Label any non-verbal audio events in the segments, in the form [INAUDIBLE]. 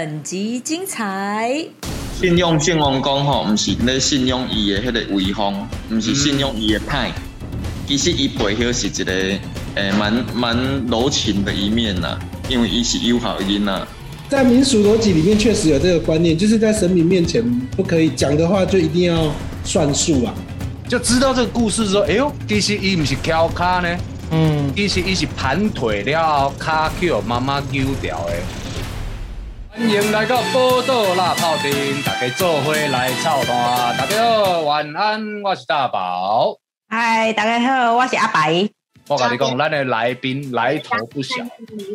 本集精彩。信用信王公吼，毋是咧信用伊的迄个威风，毋是信用伊的派。其实伊背后是一个诶蛮蛮柔情的一面呐，因为伊是友好因呐。在民俗逻辑里面，确实有这个观念，就是在神明面前不可以讲的话，就一定要算数啊。就知道这个故事说，哎呦，其实伊唔是翘卡呢，嗯，其实伊是盘腿了后卡叫妈妈丢掉的。欢迎来到波豆辣泡丁，大家做伙来操蛋。大家好，晚安，我是大宝。嗨，大家好，我是阿白。我跟你讲，咱的来宾来头不小。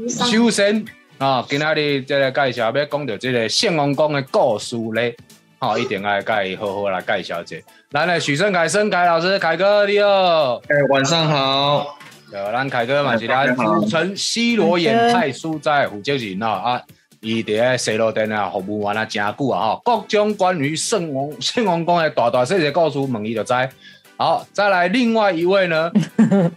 首先啊，今仔日这个介绍要讲到这个献王宫的故事咧，好，一定要介意好好来介绍一下。咱的许胜凯、胜凯老师，凯哥你好。哎，晚上好。呃，咱凯哥嘛是咱组成西罗演派书在胡接人啊啊。伊伫咧西路店啊，服务完啊，真久啊吼！各种关于圣王 [LAUGHS] 圣王宫的大大细细故事，问伊就知。好，再来另外一位呢？[LAUGHS]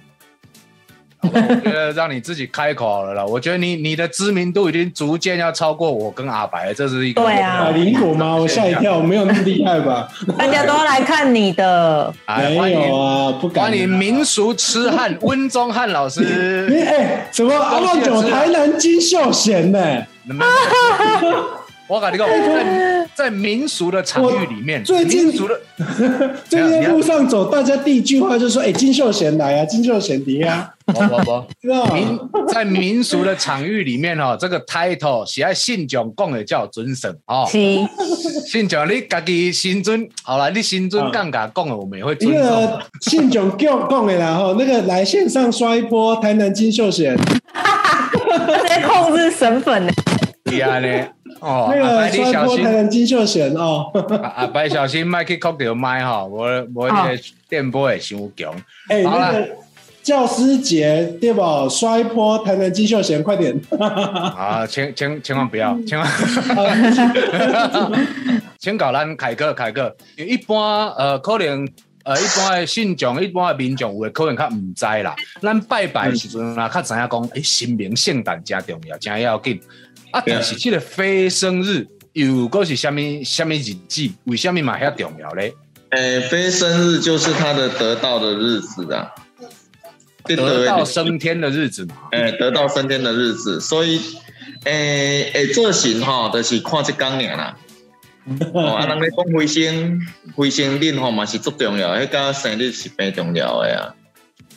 我觉得让你自己开口了啦。我觉得你你的知名度已经逐渐要超过我跟阿白，这是一个对啊，灵果吗？我吓一跳，没有那么厉害吧？[LAUGHS] 大家都要来看你的，没有啊，不敢。欢迎民俗痴汉温宗汉老师。哎，什么阿旺九台南金秀贤呢？我跟你讲，在在民俗的场域里面，最近俗的 [LAUGHS] 最近路上走，大家第一句话就说：“哎，金秀贤来啊，金秀贤迪啊！”不不不，民在民俗的场域里面哦，这个 title 喜爱信长讲的叫尊神哦。信长你家己新尊好了，你新尊杠杆讲的，我们也会尊重。那个信长讲讲的啦哈，那个来线上刷一波台南金秀贤，直 [LAUGHS] 接控制神粉呢。厉害呢！哦，那个摔波台湾金秀贤哦，阿白小心麦克扣掉麦哈，我我那个电波也伤强。哎，那个教师节对不？摔波台湾金秀贤，快点！啊，千千千万不要，千万！请搞咱凯哥，凯哥，一般呃，可能呃，一般的信众，一般的民众，有的可能较唔知啦。咱拜拜时阵啊，较知影讲，诶，心明圣诞真重要，真要紧。啊，但是这个非生日又果是虾米虾米日子？为虾米嘛遐重要咧？诶，非生日就是他的得到的日子啊，得到升天的日子嘛。诶，得到升天的日子，所以诶诶，做神吼，就是看这工年啦。[LAUGHS] 哦，啊，人咧讲飞升飞升日吼嘛是足重要，迄个生日是非重要的啊。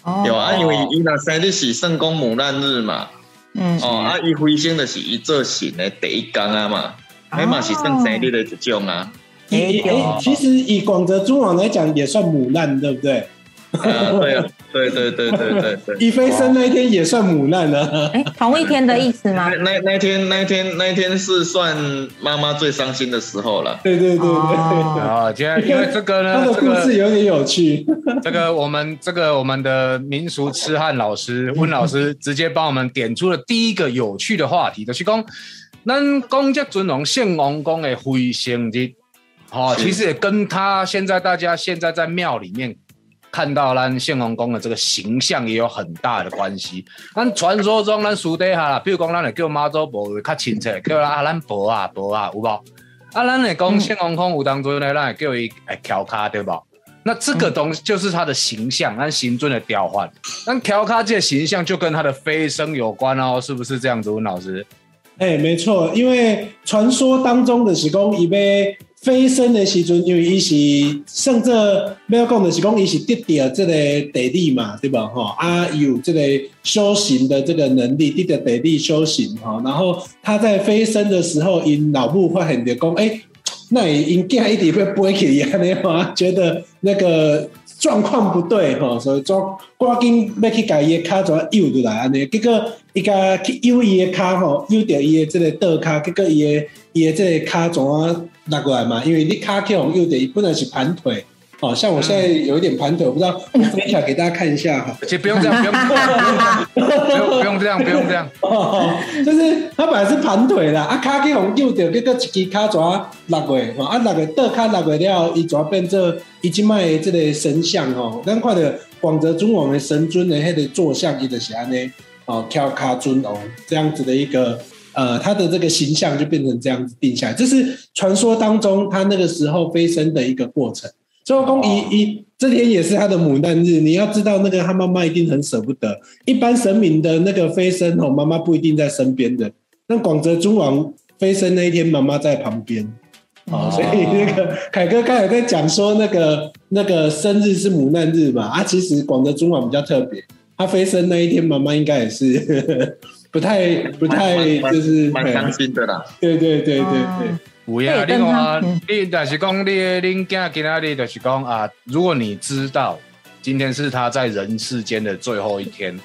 哦，有啊，因为伊那生日是圣公母难日嘛。嗯哦，啊，伊飞升的是伊做神的第一天啊嘛，你嘛是算生日的一种啊。诶诶，其实以广泽诸王来讲，也算母难，对不对？啊，对啊，对对对对对对。伊飞升那一天也算母难了。哎，同一天的意思吗？[LAUGHS] 那那天那天那天是算妈妈最伤心的时候了。对对对对。啊，今天因为这个呢，[LAUGHS] 这个故事有点有趣。[LAUGHS] 这个我们这个我们的民俗痴汉老师温老师直接帮我们点出了第一个有趣的话题，就是讲，咱公家尊荣献王公的飞升日，哦，其实也跟他现在大家现在在庙里面。看到咱献王公的这个形象也有很大的关系。咱传说中咱私底下啦，比如讲咱会叫妈祖婆较亲切，叫啊咱婆啊婆啊，有无？啊，咱会讲献王公有当中呢，咱会叫伊诶调卡，对不？那这个东西就是他的形象，咱行尊的调换。那调卡这形象就跟他的飞升有关哦，是不是这样子，温老师？哎，没错，因为传说当中的是讲伊要。飞升的时阵，因为伊是甚至要讲的是讲伊是得到这个地理嘛，对吧？哈啊，有这个修行的这个能力，得到地理修行哈。然后他在飞升的时候，因脑部发现的讲，哎，那因惊一直被背起来尼嘛，[LAUGHS] 觉得那个状况不对哈，所以抓赶紧要去改伊的卡，怎右出来安尼？结果伊个去右伊的卡吼，右掉伊的这个倒卡，结果伊的伊的这个卡怎啊？拿过来嘛，因为你卡 Q 又得不能是盘腿，哦，像我现在有一点盘腿，我不知道，[LAUGHS] 我分享给大家看一下哈。其实不用这样，不用，不用，不用这样，不用这样。就是他本来是盘腿啦，啊，卡 Q 又得这个一只卡爪拿过来，啊，拿过倒卡拿过了，伊爪变做已经卖这个神像哦，咱看到广泽尊王的神尊的迄个坐像，伊就是安尼哦，跳卡尊王这样子的一个。呃，他的这个形象就变成这样子定下来。这是传说当中他那个时候飞升的一个过程。周公一一这天也是他的母难日，你要知道那个他妈妈一定很舍不得。一般神明的那个飞升哦，妈妈不一定在身边的。那广泽尊王飞升那一天，妈妈在旁边。哦，所以那个凯哥刚才在讲说，那个那个生日是母难日嘛？啊，其实广泽尊王比较特别，他飞升那一天，妈妈应该也是不太不太就是蛮伤心的啦。对对对对对，有呀，另外你但是讲你恁囝今仔日就是讲啊，如果你知道今天是他在人世间的最后一天，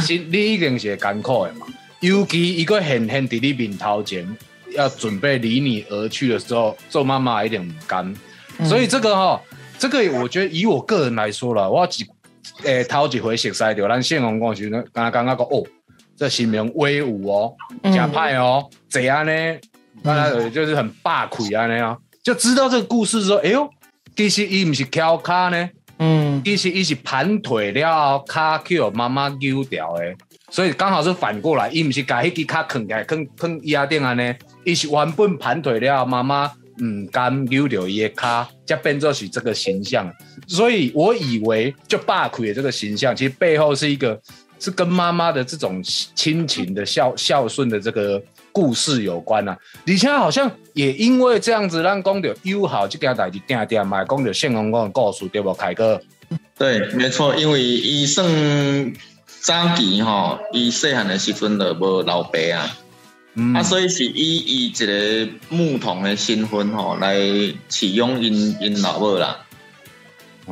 心你一定是艰苦的嘛，尤其一个很很伫你面头前。要准备离你而去的时候，做妈妈一点不甘，所以这个哈，这个我觉得以我个人来说了，我几诶头几回熟悉掉，咱县公公就刚刚刚刚讲哦，这形容威武哦，假派哦，怎样呢？那就是很霸气啊那样，就知道这个故事说，哎呦，其实伊唔是翘卡呢，嗯，其实伊是盘腿了，卡叫妈妈丢掉的，所以刚好是反过来，伊唔是把迄支卡啃起来，啃啃压定安呢。伊是原本盘腿了，妈妈唔敢丢掉伊的卡，才变作是这个形象。所以我以为就霸气的这个形象，其实背后是一个是跟妈妈的这种亲情的孝孝顺的这个故事有关啊。李强好像也因为这样子，让讲到友好这件代志定定嘛，讲到献公公的故事，对不？凯哥，对，没错，因为伊算早期吼，伊细汉的时阵就无老爸啊。啊，所以是以以一个牧童的身份吼来启用因因老母啦。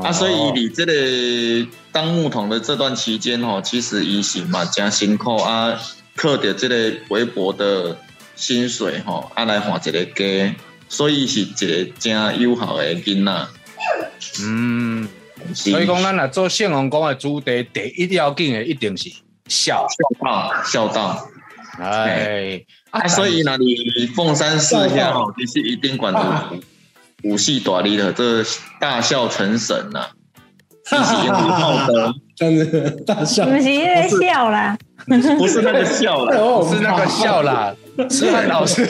啊，所以你这个当牧童的这段期间吼，其实伊是嘛真辛苦啊，靠着这个微薄的薪水吼，啊来换一个家，所以是一个真友好的囡仔。嗯，所以讲咱来做信王宫的主题，第一要紧的一定是孝孝道孝道。哎，啊，所以呢，你凤山四下吼，其实一定管的武戏大力的，这大孝成神呐，哈哈哈真的大笑，不是在笑啦，不是那个笑啦，是那个笑啦，吃饭老师，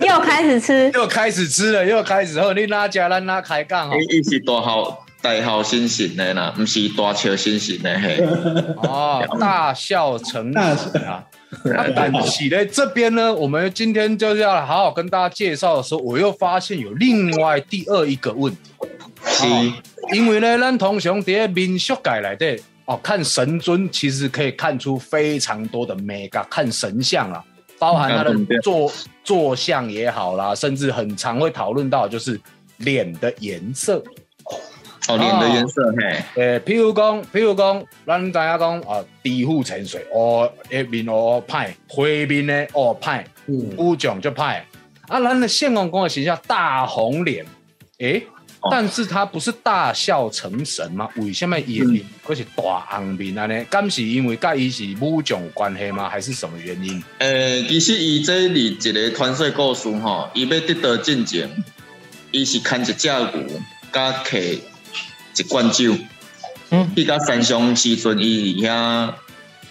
又开始吃，又开始吃了，又开始后，你哪家咱哪开杠哦，一起多好。大笑心神的啦，不是大笑心神的嘿。哦，[LAUGHS] 大笑成神啊！但是呢，这边呢，我们今天就是要好好跟大家介绍的时候，我又发现有另外第二一个问题。是，因为呢，咱通常在民俗界来的哦，看神尊其实可以看出非常多的美感，看神像啊，包含他的坐坐像也好啦，甚至很常会讨论到就是脸的颜色。哦，脸的颜色嘿，诶，譬如讲，譬如讲，咱大家讲啊，低户沉水，哦，一面哦派，灰面呢哦派，乌种就派，啊，咱的献公公的形象大红脸，诶，但是他不是大笑成神吗？为什么也可是大红面啊呢？敢是因为甲伊是乌种关系吗？还是什么原因？诶，其实伊这里一个传说故事吼，伊要得到进前，伊是牵一只牛加客。一罐酒，嗯去到山上时阵，伊遐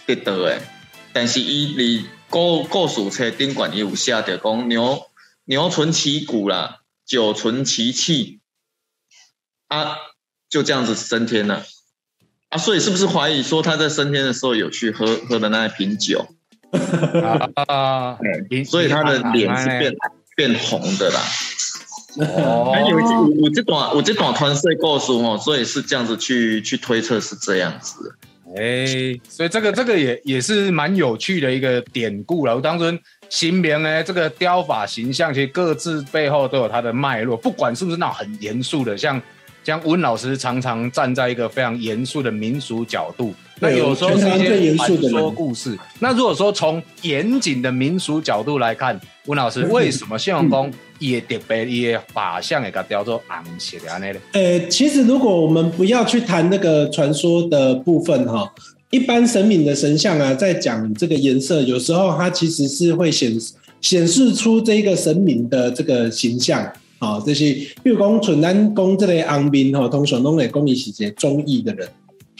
得到诶。但是伊伫故故事册顶管伊有写着讲牛牛存其骨啦，酒存其气，啊，就这样子升天了。啊，所以是不是怀疑说他在升天的时候有去喝喝的那一瓶酒？啊，所以他的脸是变变红的啦。哦，有我这段我这段团队告诉我，所以是这样子去去推测是这样子。哎，所以这个这个也也是蛮有趣的一个典故了。我当初新明呢，这个雕法形象，其实各自背后都有它的脉络，不管是不是那种很严肃的，像像温老师常常站在一个非常严肃的民俗角度，那有时候是一些传说故事。那如果说从严谨的民俗角度来看，温老师为什么谢永公？也特别也法相也给雕做红色的安尼咧。呃，其实如果我们不要去谈那个传说的部分哈，一般神明的神像啊，在讲这个颜色，有时候它其实是会显显示出这个神明的这个形象啊，这些，比如讲纯南宫这类昂兵哈，通常拢会讲伊是些忠义的人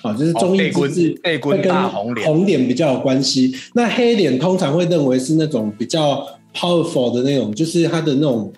啊，就是忠义之治背棍会跟大红脸红脸比较有关系。那黑脸通常会认为是那种比较 powerful 的那种，就是他的那种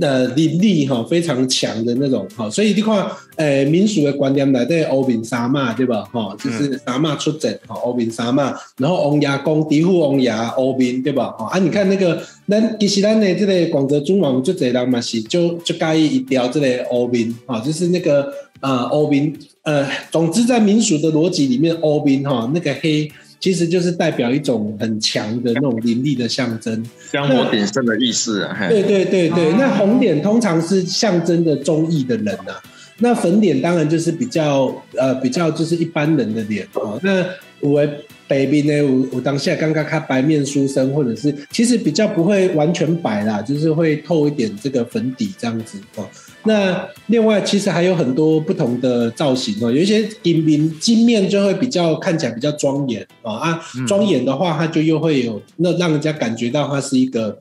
呃灵力哈非常强的那种哈。所以你看，呃，民俗的观念来对欧饼沙嘛，对吧？哈，就是沙嘛出阵哈，欧饼沙嘛，然后王爷公嫡父王爷欧饼，对吧？哈啊，你看那个咱其实咱的这个广泽尊王就这人嘛是就就介意一条这个欧饼啊，就是那个呃欧饼呃，总之在民俗的逻辑里面，欧饼哈那个黑。其实就是代表一种很强的那种灵力的象征，香火鼎盛的意思对对对对，哦那红点通常是象征着忠义的人啊，那粉脸当然就是比较呃比较就是一般人的脸哦。那我北边呢，我我当下刚刚看白面书生，或者是其实比较不会完全白啦，就是会透一点这个粉底这样子哦。那另外其实还有很多不同的造型哦，有一些金面金面就会比较看起来比较庄严哦啊，庄严的话它就又会有那让人家感觉到它是一个。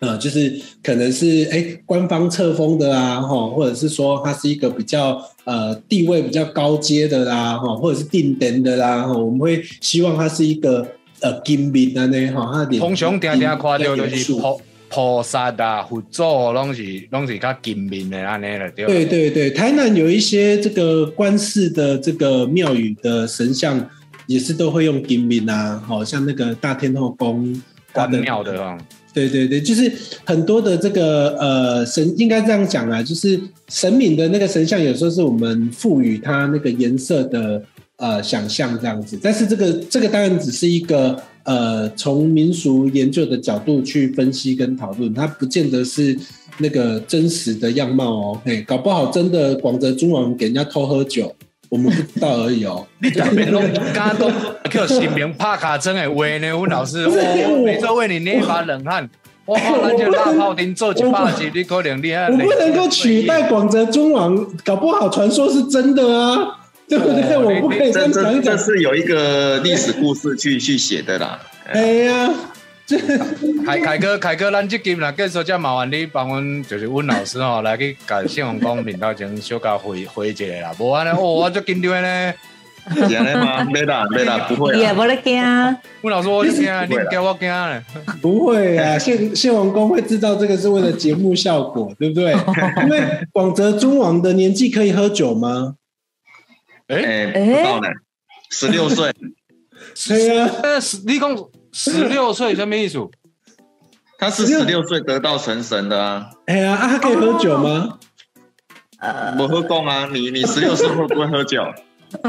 呃，就是可能是哎官方册封的啊，哈，或者是说它是一个比较呃地位比较高阶的啦，哈，或者是定等的啦，哈，我们会希望它是一个呃金面啊呢，哈，通常定定看到就是菩菩萨啊、佛祖，拢是拢是较金面的安尼了，对对？对对，台南有一些这个官寺的这个庙宇的神像，也是都会用金面啊，好像那个大天后宫关庙的啊，对对对，就是很多的这个呃神，应该这样讲啊，就是神明的那个神像，有时候是我们赋予它那个颜色的呃想象这样子，但是这个这个当然只是一个呃从民俗研究的角度去分析跟讨论，它不见得是那个真实的样貌哦，嘿，搞不好真的广泽中王给人家偷喝酒，我们不知道而已哦。[LAUGHS] 你特别拢敢讲叫新名帕卡针的话呢？阮老师，[LAUGHS] 我每周为你捏一把冷汗。[LAUGHS] 哇，咱就大炮丁做一百集，你可能厉害。我不能够取代广泽中王，搞不好传说是真的啊，对 [LAUGHS] 不对？哦我不可以这这这这样讲一讲。是有一个历史故事去去写的啦。[LAUGHS] 哎呀，凯凯哥，凯哥，咱这集啦，继续再麻烦你帮阮，就是阮老师哦，来去甲信用讲频道前小甲回回一下啦。无安尼，哦，我就紧张的呢。是安尼吗？没啦，没啦，不会啦。[LAUGHS] 也无咧惊，阮老师我就惊，你叫我惊咧。不会啊，谢谢王公会知道这个是为了节目效果，对不对？因为广泽尊王的年纪可以喝酒吗？诶，哎，不到呢，十六 [LAUGHS] 岁。对啊，呃，十你讲十六岁什么意思？他是十六岁得道成神的啊，哎呀，啊，他可以喝酒吗？呃，我喝供啊，你你十六岁会不会喝酒？[LAUGHS]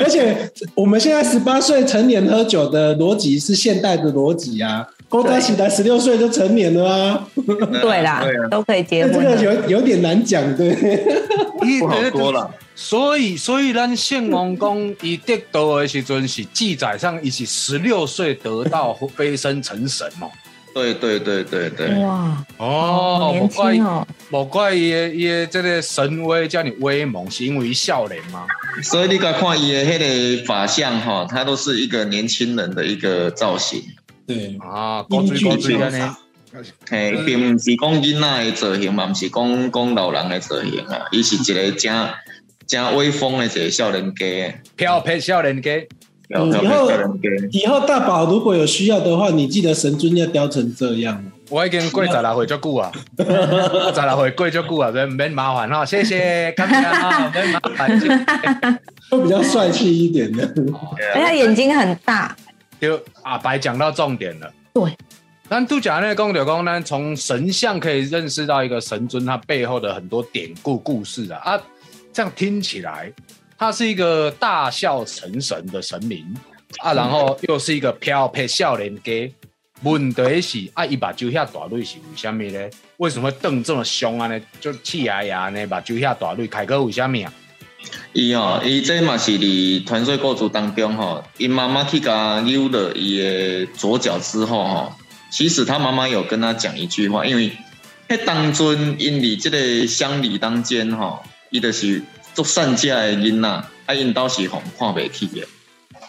而且我们现在十八岁成年喝酒的逻辑是现代的逻辑啊，郭嘉喜才十六岁就成年了啊，[LAUGHS] 对啦对啊，，都可以结婚这个。有有点难讲，对。[LAUGHS] 不好说了。所以，所以咱献王公伊得道的时阵是记载上，伊是十六岁得道飞升成神哦。[LAUGHS] 对对对对对，哇，哦，好年无怪轻哦，无怪伊的伊的这个神威叫你威猛，是因为少年吗？所以你甲看伊的迄个法相哈，他都是一个年轻人的一个造型。对，啊，高追高追安尼，嘿，并毋是讲囡仔的造型，嘛毋是讲讲老人的造型啊，伊是一个正正威风的一个少年家，飘撇少年家。漂漂亮少年家。以后大宝如果有需要的话，你记得神尊要雕成这样。我已经过十六岁足久啊，十六岁过足久啊，所以唔免麻烦哈，谢谢，感谢哈，唔 [LAUGHS] 免麻烦。谢谢会比较帅气一点的。而且他眼睛很大，就阿白讲到重点了。对，咱杜假那个公牛公，呢从神像可以认识到一个神尊他背后的很多典故故事啊啊，这样听起来，他是一个大笑成神的神明啊，然后又是一个飘配笑脸家。问题是啊，伊目睭遐大蕊是为什么呢？为什么瞪这么凶啊呢？就气牙牙呢，目睭遐大蕊，凯哥为什么啊？伊哦，伊这嘛是伫传说故事当中吼，伊妈妈去甲扭了伊的左脚之后吼，其实他妈妈有跟他讲一句话，因为迄当阵因伫即个乡里当间吼，伊就是做善家的囡仔，啊因倒是互看袂起的，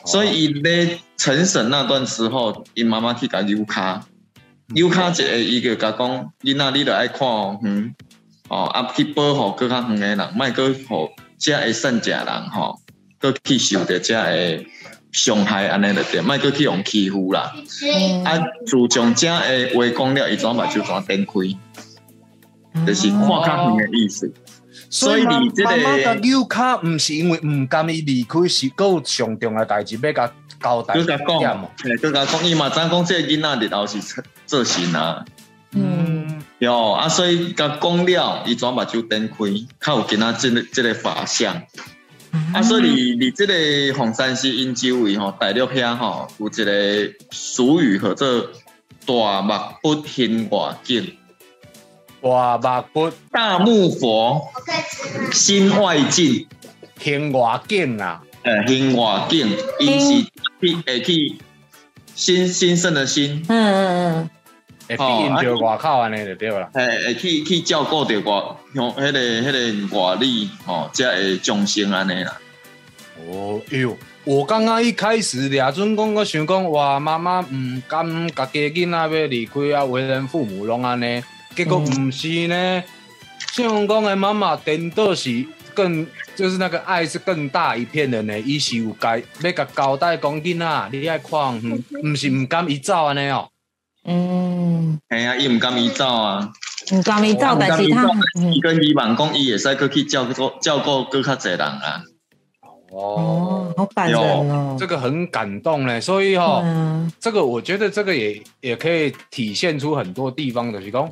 所以伊咧成神那段时候，因妈妈去甲扭骹，扭骹一个伊就甲讲，囡仔你着爱看远，哦啊去保护更较远的人，莫去互遮会善食人吼，搁去受着遮个伤害，安尼就对，莫搁去用欺负啦。嗯啊，自从遮个话讲了，伊怎目睭怎展开，就是看较远的意思。所以你这个扭卡，毋是因为毋甘伊离开，是搁有上重要代志要甲交代佮甲讲哦。，嘿，佮甲讲，伊嘛知影讲这个囡仔日后是做神啊。嗯，哟啊，所以甲讲了，伊怎目睭睁开，较有今仔即个即个法相。啊，所以你你这个红山市因周围吼，大陆遐吼有一个俗语叫做“大目不天外境大目不”，大木佛心外境，天外境啊，呃，心外境，因是去会去新新生的心，嗯嗯会比因着外口安尼就对啦。诶，会去去照顾着外，像迄个迄个外力吼，才会众生安尼啦。哦，哎呦，我刚刚一开始俩阵讲，我想讲，哇，妈妈毋甘家己囡仔要离开啊，为人父母拢安尼，结果毋是呢。信用讲的妈妈颠倒是更，就是那个爱是更大一片的呢。伊是有该要甲交代讲囡仔，你爱看，嗯，毋是毋甘伊走安尼哦。嗯，嘿啊，伊毋甘伊走啊，唔甘伊走，但是他嗯。伊跟伊望讲，伊会使搁去照顾照顾更较侪人啊。哦，好感人哦，这个很感动嘞，所以哈、嗯。这个我觉得这个也也可以体现出很多地方的，就是讲，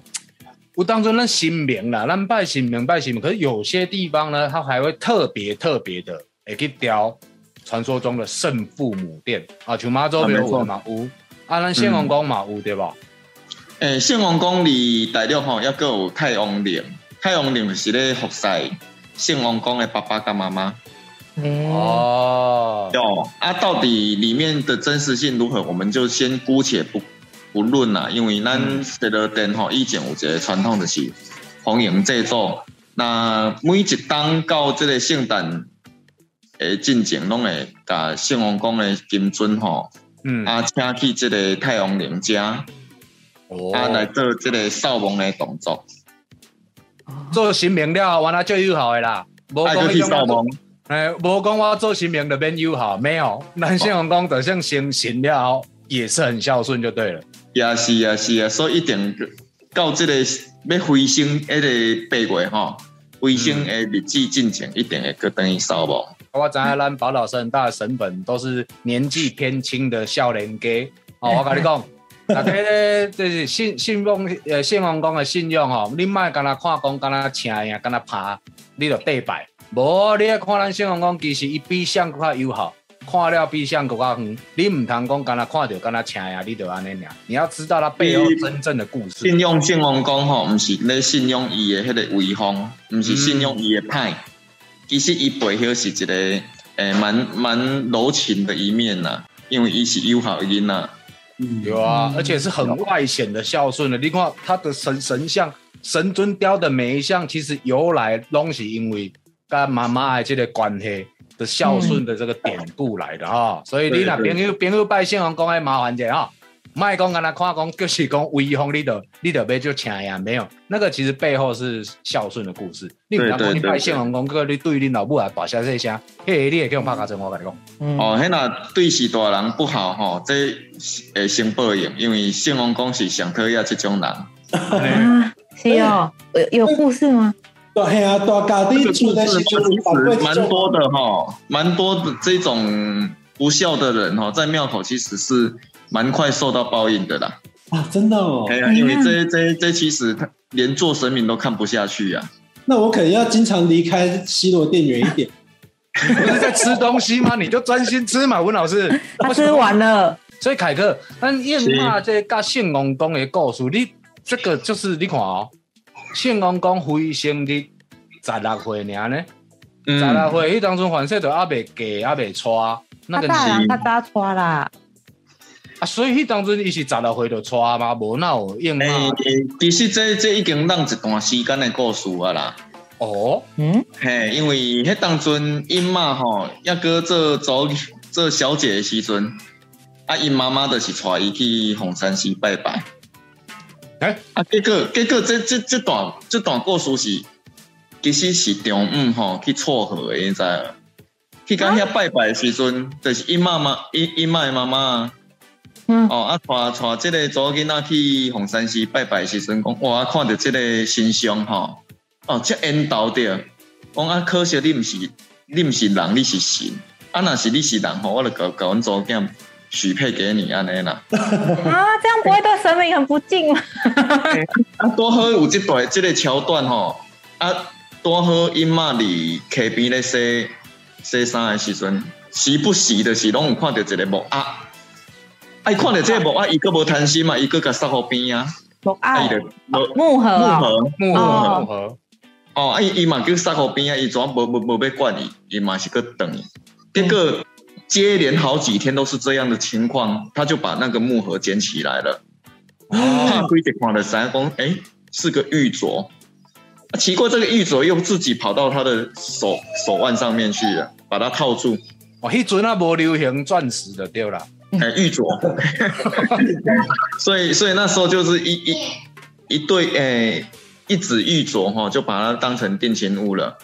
我当中那新名啦，咱拜新名拜新名，可是有些地方呢，它还会特别特别的，会去雕传说中的圣父母殿啊，像妈祖庙有嘛有，啊，咱圣王宫嘛有对吧？诶，圣王宫离大陆吼，抑个有太王陵，太王陵是咧服侍圣王宫的爸爸跟妈妈。诶哦，哟，啊，到底里面的真实性如何，我们就先姑且不不论啦，因为咱这个殿吼以前有一个传统就是红迎制作，那每一当到这个圣诞诶进前，拢会甲圣王宫的金尊吼，嗯，啊，请去这个太阳能家，哦。啊来做这个扫盲的动作，做新明了，完了就友好的啦，无啊，就去扫盲。哎，无讲我做新明的变友好，没有，男性王宫就像先行了，也是很孝顺就对了。也是啊是啊，所以一定到这个要回升迄个八月吼，回升的日子进程，一定会去等于扫无。我知影咱宝岛神大的神本都是年纪偏轻的少年家。哦，我跟你讲，大家咧就是信信用呃信用公的信用吼，你莫干那看讲干那请呀，干那爬，你就对拜。无，你要看咱信用公，其实伊比相更较友好，看了比相更较远。你唔通讲干那看到干那请呀，你就安尼尔。你要知道他背后真正的故事。信用圣王讲吼，毋是咧信用伊的迄个威风，毋是信用伊的派。其实伊背后是一个诶蛮蛮柔情的一面呐，因为伊是友好的囡仔。有啊，而且是很外显的孝顺的。你看他的神神像、神尊雕的每一项，其实由来拢是因为跟妈妈的这个关系的孝顺的这个典故来的哈。所以你若对朋友朋友拜圣王公，爱麻烦者哈，卖讲跟他看讲，就是讲威风，你得你得要就请呀，没有那个其实背后是孝顺的故事。你不要讲你拜圣王公，个你对你老母啊大声这声，嘿，你也给我拍卡针，我跟你讲。嗯哦，迄若对是大人不好吼，这会先报应，因为圣王公是上讨厌这种人。[LAUGHS] 啊，是哦，有 [LAUGHS] 有故事吗？对嘿啊，大家的时故事其阵，实蛮多的哈，蛮多的这种不孝的人哈，在庙口其实是蛮快受到报应的啦。啊，真的哦哎。呀，因为这这这其实他连做神明都看不下去啊。那我可能要经常离开西罗店远一点。你不是在吃东西吗？你就专心吃嘛，文老师。他吃完了，所以凯哥，咱燕妈这甲圣王公的故事，你这个就是你看哦，圣王公回生日十六岁尔呢，十六嗯，岁迄当中反正就还未嫁，还未娶，那个是人他大抓啦，啊，所以迄当中伊是十六岁就娶嘛，无那有燕妈诶、其实这这已经让一段时间的故事啊啦。哦，嗯，嘿，因为迄当阵因妈吼，抑哥做做做小姐的时阵，啊，因妈妈就是带伊去红山寺拜拜。诶啊，结果结果这这这段这段故事是，其实是中午吼去撮合的，你知无？去到遐拜拜的时阵，就是伊妈妈伊伊妈的妈妈。嗯哦，啊，带带即个查某囡仔去红山寺拜拜的时阵，讲哇，看到即个神像吼，哦，遮缘投着，讲啊，可惜你毋是，你毋是人，你是神，啊，若是你是人吼，我就甲甲阮查某囝许配给你安尼啦。啊，这样不会对神明很不敬吗？[LAUGHS] 啊，多好有即段这个桥段吼，啊，多好因妈伫溪边咧洗洗衫的时阵，时不时就是拢有看到一个木鸭。啊，伊看到这个木鸭，伊个无贪心嘛，伊个甲塞互边啊，木啊，伊奥就木木盒。哦，木盒。木哦。盒木盒，哦，啊，伊伊嘛叫塞互边啊，伊怎无无无要管伊，伊嘛是去等伊，结果接连好几天都是这样的情况，他就把那个木盒捡起来了。哦怕龟一看的三公，哎，是个玉镯。啊奇怪，这个玉镯又自己跑到他的手手腕上面去了，把它套住。哦，迄阵啊无流行钻石的对啦，哎，玉镯。[LAUGHS] 所以，所以那时候就是一一一对，哎，一指玉镯哈，就把它当成定情物了。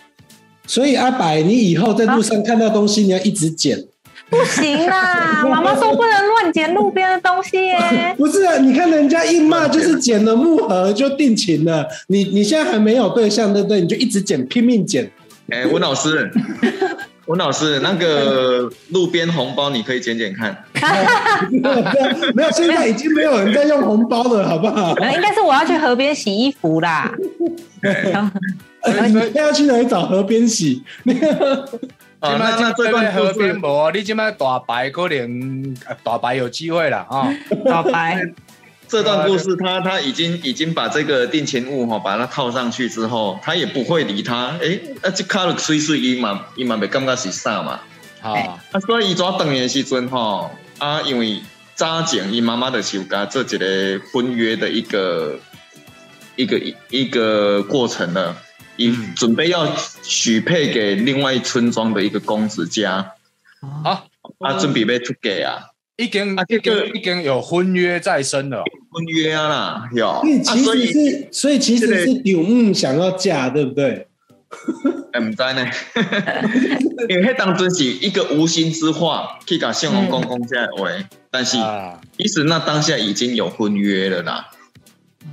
所以阿白，你以后在路上看到东西，你要一直捡。不行啦！[LAUGHS] 妈妈说不能乱捡路边的东西耶。[LAUGHS] 不是啊，你看人家一骂就是捡了木盒就定情了，你你现在还没有对象，对不对？你就一直捡，拼命捡。哎，文老师，[LAUGHS] 文老师，那个路边红包你可以捡捡看。没有没有，现在已经没有人在用红包了，好不好？呃应该是我要去河边洗衣服啦。呃你们要去哪里找河边洗？啊，那那这段河故事，边无啊，你即摆大白可能呃大白有机会啦啊，[LAUGHS] 大白，[LAUGHS] 这段故事他他已经已经把这个定情物哈，把它套上去之后，他也不会理他。诶，啊，这卡了水水伊嘛，伊嘛袂感觉是啥嘛。啊，啊，所以伊怎等的时阵吼，啊，因为早前伊妈妈的是有甲做一个婚约的一个一个一个过程了，伊嗯。准备要许配给另外村庄的一个公子家，啊，啊，准备被出给啊，已经啊这个已经有婚约在身了，婚约啊啦，有，啊所以，其所以实是，所以其实是柳木想要嫁，对不对？[LAUGHS] 哎，唔知呢，[LAUGHS] 因为迄当阵是一个无心之话，去甲圣王公公这样的话，但是啊，其实那当下已经有婚约了啦。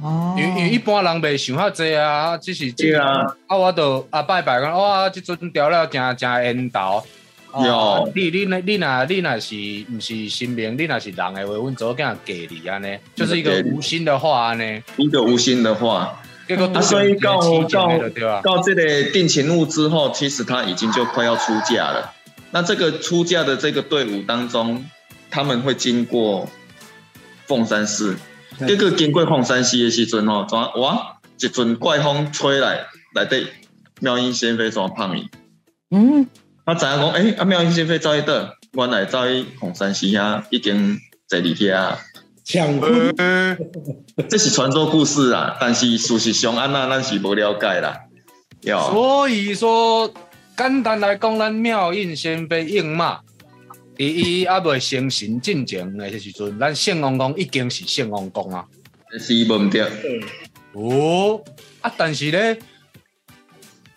哦因为因一般人袂想遐济啊，只是这啊，啊，我都啊拜拜讲，哇，即阵调了真真缘投。哦有你你你你那你那是毋是新名，你那是人的话，阮做囝嫁你安尼，就是一个无心的话安尼。一个无心的话，结果啊，所以到到到这个定情物之后，其实他已经就快要出嫁了。那这个出嫁的这个队伍当中，他们会经过凤山寺，对结果经过凤山寺的时阵吼，怎哇一阵怪风吹来，内底妙音仙妃怎胖伊？嗯，他知影讲，诶、啊妙音仙妃走去倒，原来走去凤山寺遐已经坐伫遐。抢婚，呃 [LAUGHS] 这是传说故事啊，但是事实上安那咱是无了解啦。哟，所以说，简单来讲，咱妙音仙妃应马，第一还未成神进前的时阵，咱圣王公已经是圣王公啊。是无毋对。哦，啊，但是咧，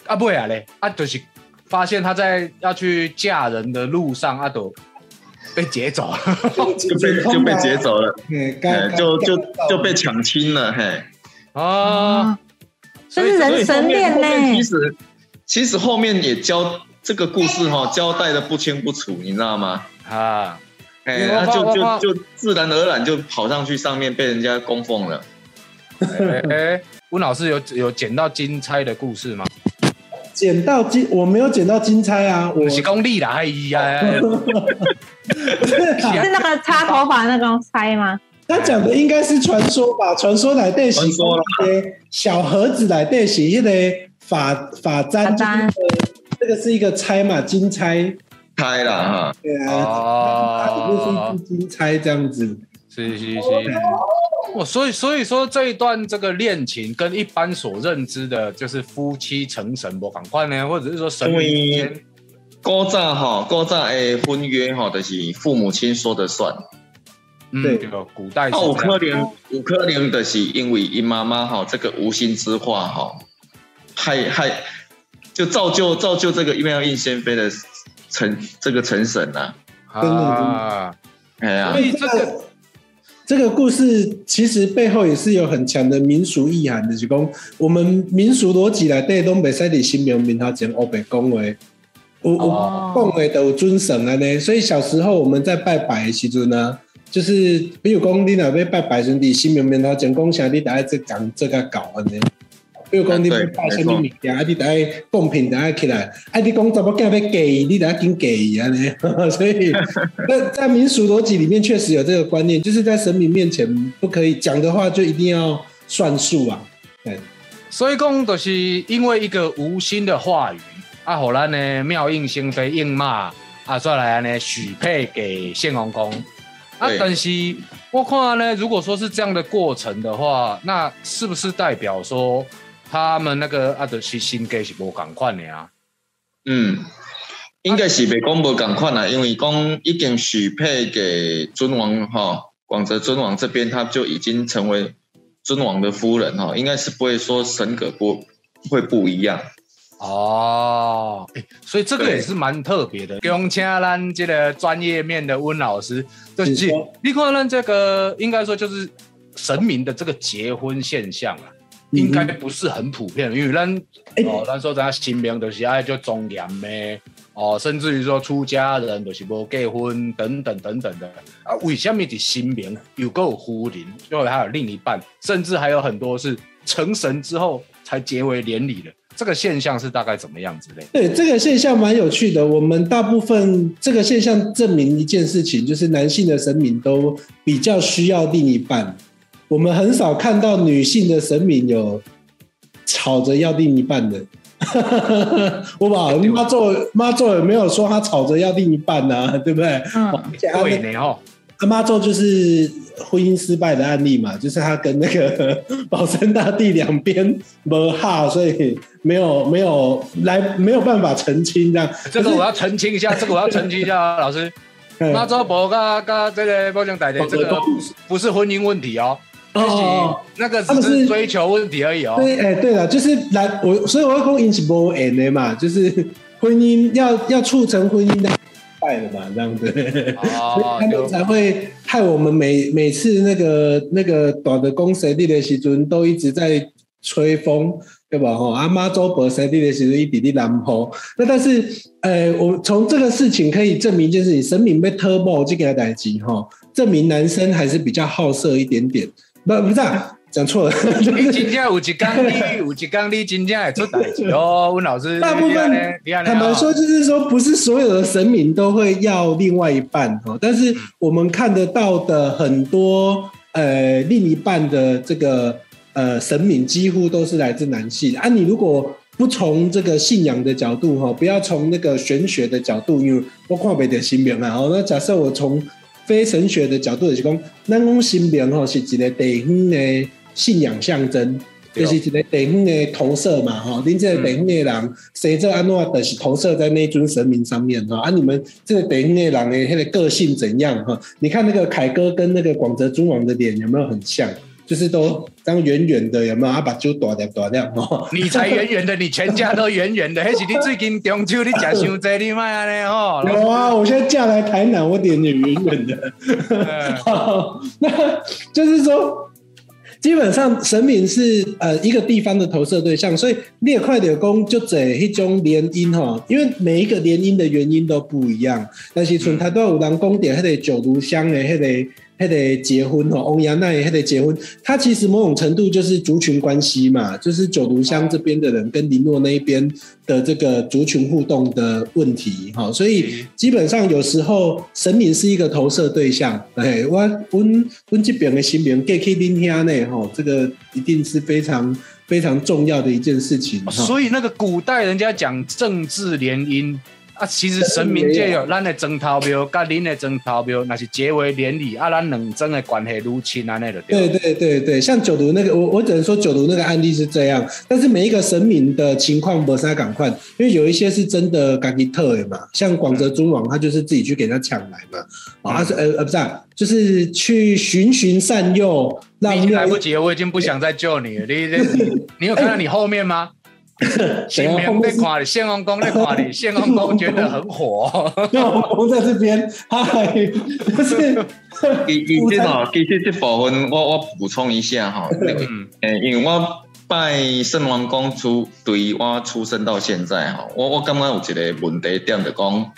啊尾啊咧，啊就是发现他在要去嫁人的路上，啊都被劫走了。[LAUGHS] 就被就被劫走了，就就就被抢亲了，嘿。啊，这是人神恋呢其呢。实其实后面也交这个故事哈、交代的不清不楚，你知道吗？啊，哎，我那就就就自然而然就跑上去上面被人家供奉了。哎、哎温老师有有捡到金钗的故事吗？捡到金，我没有捡到金钗啊，我我是功力啦，哎呀，[LAUGHS] 是那个插头发那个猜吗？他讲的应该是传说吧？传说来对传说啦小盒子来对洗一个法法簪，这个是一个钗嘛，金钗，开了哈，对啊，哦。里面是一支金钗这样子。是是是，哦，所以所以说这一段这个恋情跟一般所认知的，就是夫妻成神不赶快呢，或者是说神明之间，古早哈，古早的婚约哈，就是父母亲说的算。嗯，对。这个古代是啊，有这样。可能，有可能就是因为因妈妈哈这个无心之话哈，害害就造就造就这个妙应仙妃的成这个成神啊，啊，哎呀。所，以这个这个故事其实背后也是有很强的民俗意涵的，就是讲我们民俗逻辑来对东北赛的新名面头前欧北恭维，有有哦。恭维都有尊神啊呢，所以小时候我们在拜拜的时阵呢，就是比如讲你若要拜拜时阵，新名面头前讲啥，你大概这讲这个搞安尼。比如讲，你要拜什么物件，啊，你得爱贡品，得爱起来，啊，你讲怎么干要给，你得爱紧给安尼。[LAUGHS] 所以，[LAUGHS] 那在民俗逻辑里面，确实有这个观念，就是在神明面前不可以讲的话，就一定要算数啊。对，所以讲，就是因为一个无心的话语，啊，互咱呢妙应生飞应骂，啊，再来呢许配给献王公。啊对，但是我看呢，如果说是这样的过程的话，那是不是代表说他们那个啊，就是心计是无共款的啊？嗯，应该是袂讲无共款啦，因为讲已经许配给尊王哈，广泽尊王这边，他就已经成为尊王的夫人哈，应该是不会说神格不会不一样。哦，欸所以这个也是蛮特别的。用请咱这个专业面的温老师，就是你看咱这个应该说就是神明的这个结婚现象啊，嗯应该不是很普遍，因为咱欸哦，咱说咱新名就是爱就庄严的哦，甚至于说出家人就是无结婚等等等等的啊，为什么是新名有够夫人，因为还有另一半，甚至还有很多是成神之后才结为连理的，这个现象是大概怎么样之类？对这个现象蛮有趣的。我们大部分这个现象证明一件事情，就是男性的神明都比较需要另一半。我们很少看到女性的神明有吵着要另一半的。[LAUGHS] 我把妈做妈做有没有说她吵着要另一半呢、啊？对不对？嗯，对呢哦，阿妈做就是婚姻失败的案例嘛，就是他跟那个 [LAUGHS] 保生大帝两边没哈，所以没有没有来没有办法澄清这样。这个我要澄清一下，这个我要澄清一下，啊 [LAUGHS] 老师。嗯妈祖婆跟跟这个包江仔的这个不是不是婚姻问题哦，哦，那个他们是只是追求问题而已哦。对，哎、对了，就是来我，所以我要讲引起波 N 的嘛，就是婚姻要要促成婚姻的败了嘛，这样子，[LAUGHS] 所以哦他，们才会害我们每每次那个那个短的公谁地的时阵都一直在吹风，对吧？吼，阿妈周伯谁地的时候一滴滴南坡，那但是呃，我从这个事情可以证明一件事情，神明被 turbo 这个代机哈，证明男生还是比较好色一点点，不不是、啊、讲错了，你真正有一缸你 [LAUGHS] 有一缸你真正会出代志哦，[LAUGHS] 温老师。大部分你这样呢你这样呢坦白说，就是说，不是所有的神明都会要另外一半哦，但是我们看得到的很多呃另一半的这个呃神明，几乎都是来自男性啊。你如果不从这个信仰的角度哈，不要从那个玄学的角度，因为我看不的新名啊。哦，那假设我从非神学的角度就是讲，咱讲神明吼是一个地方的信仰象征。就是一个地方的投射嘛，哈，恁这个地方的人，谁这安诺的是投射在那尊神明上面哈，啊，你们这个地方的人的那个个性怎样哈？你看那个凯哥跟那个广泽尊王的脸有没有很像？就是都当圆圆的，有没有？啊，把酒大点大点哦。你才圆圆的，你全家都圆圆的，[LAUGHS] 那是你最近中秋你食伤济，你卖安尼哦。有啊，我现在嫁来台南，我脸也圆圆的。[LAUGHS] 那就是说，基本上神明是呃一个地方的投射对象，所以列快点工就这一种联姻哈，因为每一个联姻的原因都不一样。但是从台都有人宫点，迄个九如香的迄个。迄个结婚哦，欧阳奈还得结婚，他其实某种程度就是族群关系嘛，就是九如乡这边的人跟林诺那一边的这个族群互动的问题哈，所以基本上有时候神明是一个投射对象。哎，我温温这边的新名 g 去林兄呢，哈，这个一定是非常非常重要的一件事情。所以那个古代人家讲政治联姻啊，其实神明界有咱的争头庙，甲恁的争头庙，那是结为连理啊，咱两争的关系如亲安尼就对对。对对对，像九毒那个，我我只能说九毒那个案例是这样，但是每一个神明的情况不是他赶快，因为有一些是真的赶紧特的嘛，像广泽尊王，他就是自己去给他抢来嘛，啊，他是呃呃不是、啊，就是去循循善诱，已经来不及了，我已经不想再救你了。你你你 [LAUGHS] 你有看到你后面吗？新明在夸你，宪王公在夸你，宪王公觉得很火。宪王公在这边，嗨，不是。其其实哦，其实这部分我我补充一下哈，嗯，诶，因为我拜圣王公出，对我出生到现在哈，我我感觉有一个问题点就讲，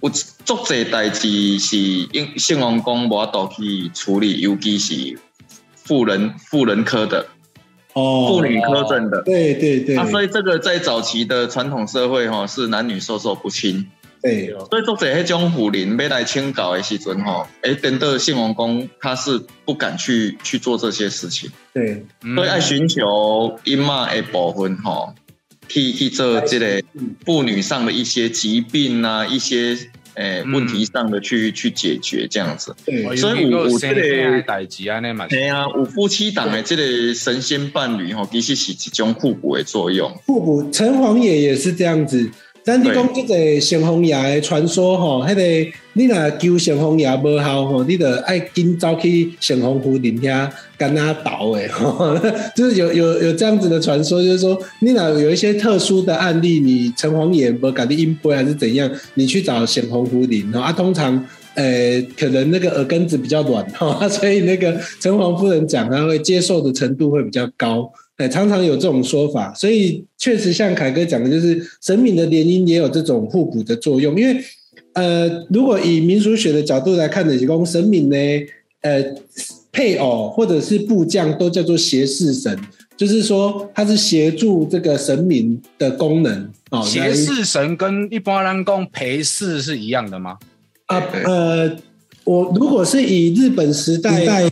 有足济代志是因圣王公无法度去处理，尤其是妇人妇人科的。哦，妇女科症的，对对对，啊，所以这个在早期的传统社会哈，是男女授受不亲，对，所以作者迄种妇人要来清搞的时阵哈，哎，等到信王公他是不敢去去做这些事情，对，所以爱寻求阴妈的部分哈，去去做这个妇女上的一些疾病啊，一些。诶，问题上的去去解决这样子，所以五五这个代志啊，那嘛，对啊，五夫妻档的这个神仙伴侣吼，其实是一种互补的作用。互补，城隍爷也是这样子。咱你讲这个神风爷的传说吼，迄个你若求神风爷无效吼，你得爱紧走去神风夫人遐跟他倒诶，[LAUGHS] 就是有有有这样子的传说，就是说你若有一些特殊的案例，你城隍爷无搞的阴杯还是怎样，你去找神风夫人啊，通常呃可能那个耳根子比较软哈，[LAUGHS] 所以那个城隍夫人讲他会接受的程度会比较高。哎，常常有这种说法，所以确实像凯哥讲的，就是神明的联姻也有这种互补的作用。因为，呃，如果以民俗学的角度来看的，宫神明呢，呃，配偶或者是部将都叫做协侍神，就是说他是协助这个神明的功能。哦，协侍神跟一般人讲陪侍是一样的吗？啊，呃，我如果是以日本时代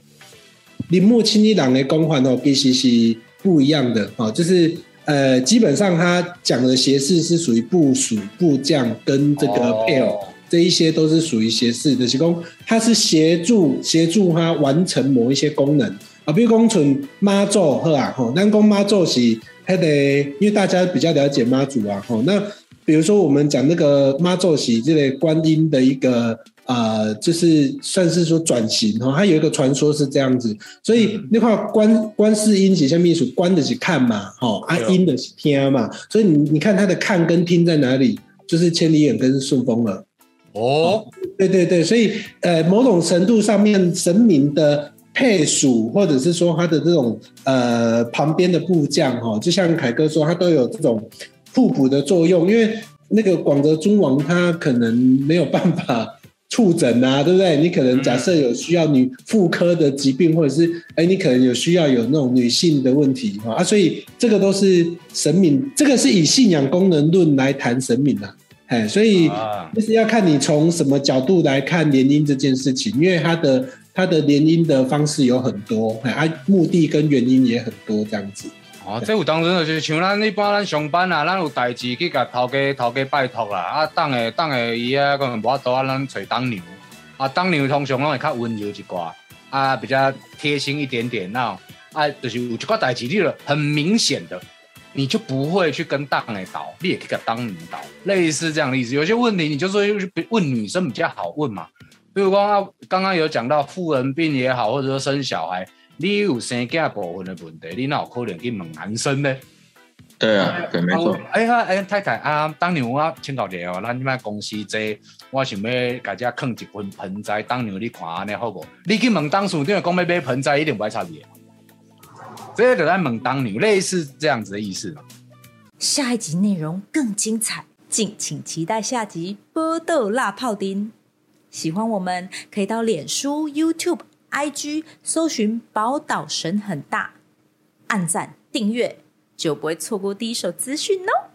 铃木清一郎的公环哦，其实是。不一样的啊，就是呃，基本上他讲的斜视是属于部署部将跟这个配偶这一些都是属于斜视的，其功他是协助协助他完成某一些功能啊，比如讲纯妈祖呵啊，吼，那讲妈祖是他得，因为大家比较了解妈祖啊，吼，那比如说我们讲那个妈祖是这类观音的一个。啊，就是算是说转型哈，它有一个传说是这样子，所以那块观观世音写下秘书，观的是看嘛，哦，啊音的是听嘛，所以你你看他的看跟听在哪里，就是千里眼跟顺风耳。哦，对对对，所以呃，某种程度上面神明的配属，或者是说他的这种呃旁边的部将哈，就像凯哥说，他都有这种互补的作用，因为那个广德尊王他可能没有办法。触诊啊，对不对？你可能假设有需要女妇科的疾病，或者是哎，你可能有需要有那种女性的问题啊，所以这个都是神明，这个是以信仰功能论来谈神明的，哎，所以就是要看你从什么角度来看联姻这件事情，因为它的它的联姻的方式有很多，哎，啊，目的跟原因也很多，这样子。啊，这有当真就是像咱一般咱上班啊，咱有代志去甲头家头家拜托啦。啊，当下当下伊啊可能无法度啊，咱找当娘。啊，当娘通常拢会较温柔一寡，啊，比较贴心一点点。那啊，就是有一寡代志，你了很明显的，你就不会去跟当下倒，你也可以跟当女倒，类似这样的意思。有些问题，你就说问女生比较好问嘛。比如说刚刚有讲到妇人病也好，或者说生小孩。你有生囝部分的问题，你哪有可能去问男生呢？对啊，对，没错。哎呀，哎，太太啊，当年我请教你哦，咱你们公司这，我想要家家放一盆盆栽，当年你看安尼好不？你去问当属，因为讲要买盆栽，一定不会差别。这就在问当年，类似这样子的意思。下一集内容更精彩，敬请期待下集《波豆辣泡丁》。喜欢我们可以到脸书、YouTube。IG 搜寻宝岛神很大，按赞订阅就不会错过第一手资讯哦。